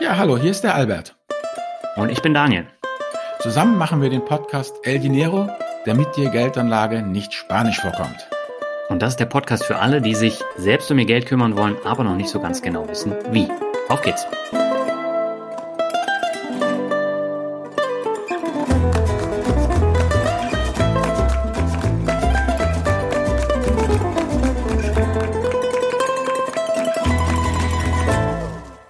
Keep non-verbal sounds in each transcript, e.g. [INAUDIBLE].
Ja, hallo, hier ist der Albert. Und ich bin Daniel. Zusammen machen wir den Podcast El Dinero, damit dir Geldanlage nicht spanisch vorkommt. Und das ist der Podcast für alle, die sich selbst um ihr Geld kümmern wollen, aber noch nicht so ganz genau wissen, wie. Auf geht's!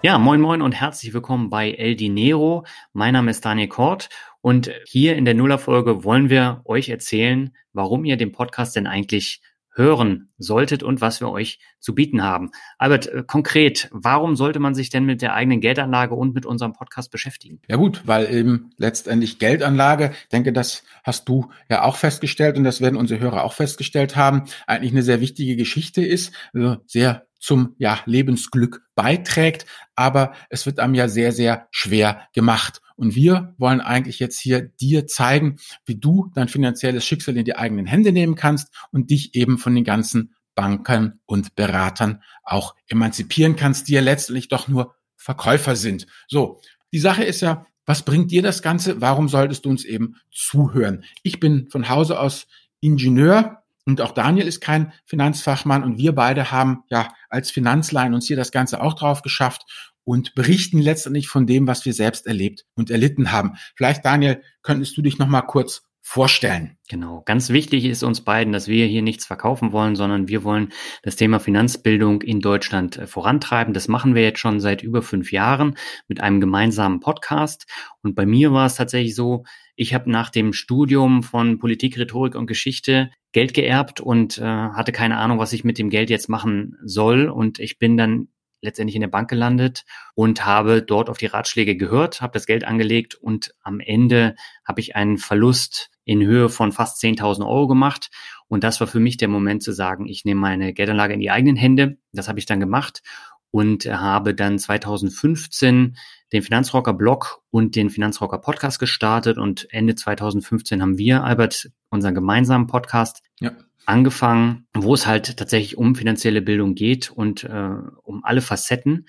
Ja, moin moin und herzlich willkommen bei El Dinero. Mein Name ist Daniel Kort und hier in der Nullerfolge wollen wir euch erzählen, warum ihr den Podcast denn eigentlich hören solltet und was wir euch zu bieten haben. Albert, äh, konkret, warum sollte man sich denn mit der eigenen Geldanlage und mit unserem Podcast beschäftigen? Ja gut, weil eben letztendlich Geldanlage, denke, das hast du ja auch festgestellt und das werden unsere Hörer auch festgestellt haben, eigentlich eine sehr wichtige Geschichte ist, also sehr zum ja, Lebensglück beiträgt, aber es wird einem ja sehr, sehr schwer gemacht. Und wir wollen eigentlich jetzt hier dir zeigen, wie du dein finanzielles Schicksal in die eigenen Hände nehmen kannst und dich eben von den ganzen Banken und Beratern auch emanzipieren kannst, die ja letztendlich doch nur Verkäufer sind. So, die Sache ist ja, was bringt dir das Ganze? Warum solltest du uns eben zuhören? Ich bin von Hause aus Ingenieur, und auch Daniel ist kein Finanzfachmann und wir beide haben ja als Finanzlein uns hier das Ganze auch drauf geschafft und berichten letztendlich von dem, was wir selbst erlebt und erlitten haben. Vielleicht, Daniel, könntest du dich noch mal kurz vorstellen. Genau. Ganz wichtig ist uns beiden, dass wir hier nichts verkaufen wollen, sondern wir wollen das Thema Finanzbildung in Deutschland äh, vorantreiben. Das machen wir jetzt schon seit über fünf Jahren mit einem gemeinsamen Podcast. Und bei mir war es tatsächlich so, ich habe nach dem Studium von Politik, Rhetorik und Geschichte Geld geerbt und äh, hatte keine Ahnung, was ich mit dem Geld jetzt machen soll. Und ich bin dann letztendlich in der Bank gelandet und habe dort auf die Ratschläge gehört, habe das Geld angelegt und am Ende habe ich einen Verlust in Höhe von fast 10.000 Euro gemacht. Und das war für mich der Moment zu sagen, ich nehme meine Geldanlage in die eigenen Hände. Das habe ich dann gemacht und habe dann 2015 den Finanzrocker Blog und den Finanzrocker Podcast gestartet und Ende 2015 haben wir, Albert, unseren gemeinsamen Podcast ja. angefangen, wo es halt tatsächlich um finanzielle Bildung geht und äh, um alle Facetten.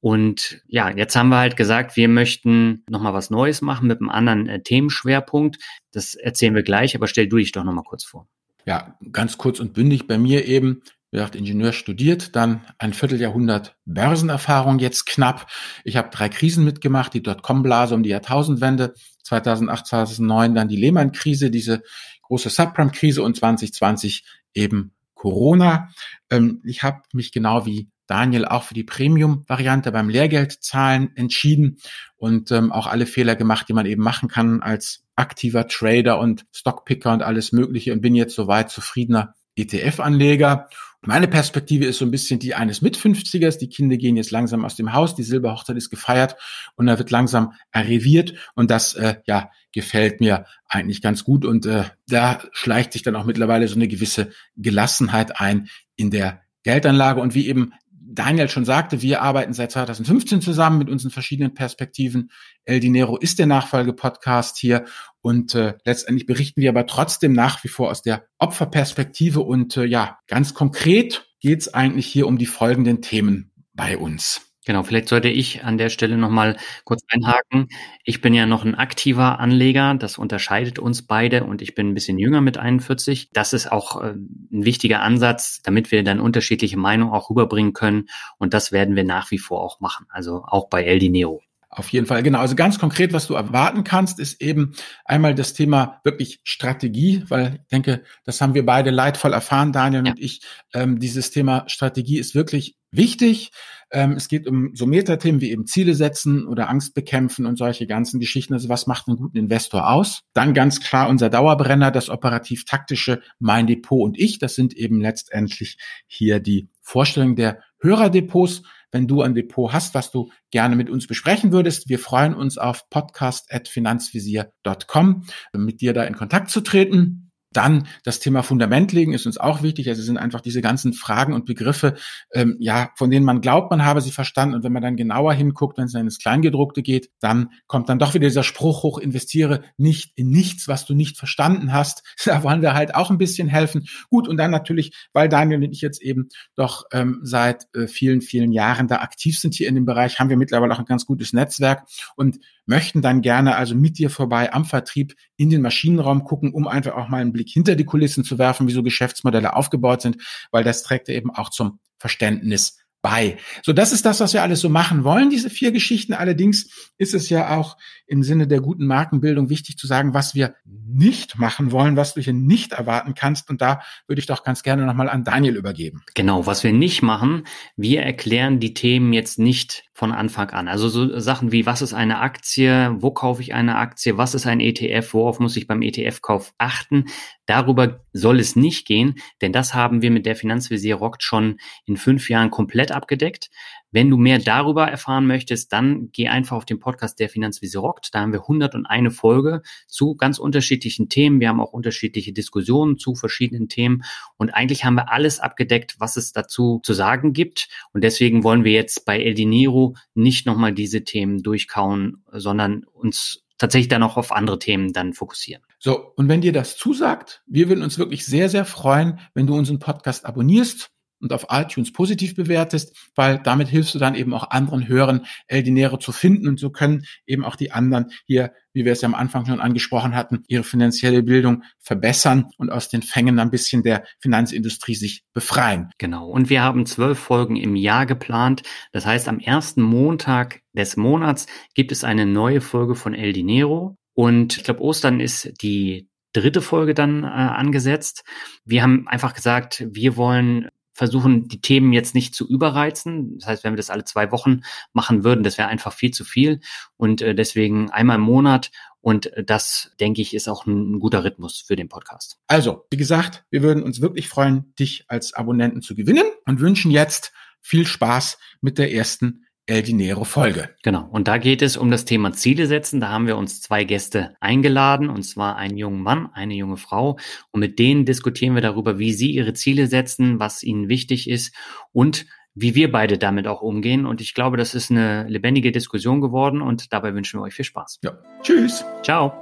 Und ja, jetzt haben wir halt gesagt, wir möchten nochmal was Neues machen mit einem anderen äh, Themenschwerpunkt. Das erzählen wir gleich, aber stell du dich doch nochmal kurz vor. Ja, ganz kurz und bündig bei mir eben. Wie Ingenieur studiert, dann ein Vierteljahrhundert Börsenerfahrung jetzt knapp. Ich habe drei Krisen mitgemacht, die Dotcom-Blase um die Jahrtausendwende, 2008, 2009 dann die Lehman-Krise, diese große Subprime-Krise und 2020 eben Corona. Ähm, ich habe mich genau wie Daniel auch für die Premium-Variante beim Lehrgeldzahlen entschieden und ähm, auch alle Fehler gemacht, die man eben machen kann als aktiver Trader und Stockpicker und alles Mögliche und bin jetzt soweit zufriedener ETF-Anleger. Meine Perspektive ist so ein bisschen die eines Mit-50ers. Die Kinder gehen jetzt langsam aus dem Haus, die Silberhochzeit ist gefeiert und da wird langsam arriviert und das äh, ja gefällt mir eigentlich ganz gut und äh, da schleicht sich dann auch mittlerweile so eine gewisse Gelassenheit ein in der Geldanlage und wie eben Daniel schon sagte, wir arbeiten seit 2015 zusammen mit unseren verschiedenen Perspektiven. El Dinero ist der Nachfolgepodcast hier und äh, letztendlich berichten wir aber trotzdem nach wie vor aus der Opferperspektive und äh, ja, ganz konkret geht es eigentlich hier um die folgenden Themen bei uns. Genau, vielleicht sollte ich an der Stelle nochmal kurz einhaken. Ich bin ja noch ein aktiver Anleger, das unterscheidet uns beide und ich bin ein bisschen jünger mit 41. Das ist auch äh, ein wichtiger Ansatz, damit wir dann unterschiedliche Meinungen auch rüberbringen können und das werden wir nach wie vor auch machen, also auch bei El Dinero. Auf jeden Fall, genau. Also ganz konkret, was du erwarten kannst, ist eben einmal das Thema wirklich Strategie, weil ich denke, das haben wir beide leidvoll erfahren, Daniel ja. und ich. Ähm, dieses Thema Strategie ist wirklich wichtig. Ähm, es geht um so Metathemen wie eben Ziele setzen oder Angst bekämpfen und solche ganzen Geschichten. Also was macht einen guten Investor aus? Dann ganz klar unser Dauerbrenner, das operativ-taktische Mein Depot und ich. Das sind eben letztendlich hier die Vorstellungen der Hörerdepots wenn du ein Depot hast, was du gerne mit uns besprechen würdest. Wir freuen uns auf podcast.finanzvisier.com, mit dir da in Kontakt zu treten. Dann das Thema Fundament legen ist uns auch wichtig. Also sind einfach diese ganzen Fragen und Begriffe, ähm, ja, von denen man glaubt, man habe sie verstanden. Und wenn man dann genauer hinguckt, wenn es dann ins Kleingedruckte geht, dann kommt dann doch wieder dieser Spruch hoch, investiere nicht in nichts, was du nicht verstanden hast. [LAUGHS] Da wollen wir halt auch ein bisschen helfen. Gut, und dann natürlich, weil Daniel und ich jetzt eben doch ähm, seit äh, vielen, vielen Jahren da aktiv sind hier in dem Bereich, haben wir mittlerweile auch ein ganz gutes Netzwerk und möchten dann gerne also mit dir vorbei am Vertrieb in den Maschinenraum gucken, um einfach auch mal einen Blick hinter die Kulissen zu werfen, wie so Geschäftsmodelle aufgebaut sind, weil das trägt eben auch zum Verständnis bei. So, das ist das, was wir alles so machen wollen, diese vier Geschichten. Allerdings ist es ja auch im Sinne der guten Markenbildung wichtig zu sagen, was wir nicht machen wollen, was du hier nicht erwarten kannst. Und da würde ich doch ganz gerne nochmal an Daniel übergeben. Genau, was wir nicht machen, wir erklären die Themen jetzt nicht von Anfang an. Also so Sachen wie, was ist eine Aktie, wo kaufe ich eine Aktie, was ist ein ETF, worauf muss ich beim ETF-Kauf achten. Darüber soll es nicht gehen, denn das haben wir mit der Finanzvisier Rockt schon in fünf Jahren komplett abgedeckt. Wenn du mehr darüber erfahren möchtest, dann geh einfach auf den Podcast der Finanzvisier Rockt. Da haben wir 101 Folge zu ganz unterschiedlichen Themen. Wir haben auch unterschiedliche Diskussionen zu verschiedenen Themen. Und eigentlich haben wir alles abgedeckt, was es dazu zu sagen gibt. Und deswegen wollen wir jetzt bei El Dinero nicht nochmal diese Themen durchkauen, sondern uns tatsächlich dann auch auf andere Themen dann fokussieren. So, und wenn dir das zusagt, wir würden uns wirklich sehr, sehr freuen, wenn du unseren Podcast abonnierst und auf iTunes positiv bewertest, weil damit hilfst du dann eben auch anderen Hörern, El Dinero zu finden und so können eben auch die anderen hier, wie wir es ja am Anfang schon angesprochen hatten, ihre finanzielle Bildung verbessern und aus den Fängen ein bisschen der Finanzindustrie sich befreien. Genau. Und wir haben zwölf Folgen im Jahr geplant. Das heißt, am ersten Montag des Monats gibt es eine neue Folge von El Dinero. Und ich glaube, Ostern ist die dritte Folge dann äh, angesetzt. Wir haben einfach gesagt, wir wollen versuchen, die Themen jetzt nicht zu überreizen. Das heißt, wenn wir das alle zwei Wochen machen würden, das wäre einfach viel zu viel. Und äh, deswegen einmal im Monat. Und äh, das, denke ich, ist auch ein, ein guter Rhythmus für den Podcast. Also, wie gesagt, wir würden uns wirklich freuen, dich als Abonnenten zu gewinnen und wünschen jetzt viel Spaß mit der ersten El Dinero Folge. Genau. Und da geht es um das Thema Ziele setzen. Da haben wir uns zwei Gäste eingeladen, und zwar einen jungen Mann, eine junge Frau. Und mit denen diskutieren wir darüber, wie sie ihre Ziele setzen, was ihnen wichtig ist und wie wir beide damit auch umgehen. Und ich glaube, das ist eine lebendige Diskussion geworden und dabei wünschen wir euch viel Spaß. Ja. Tschüss. Ciao.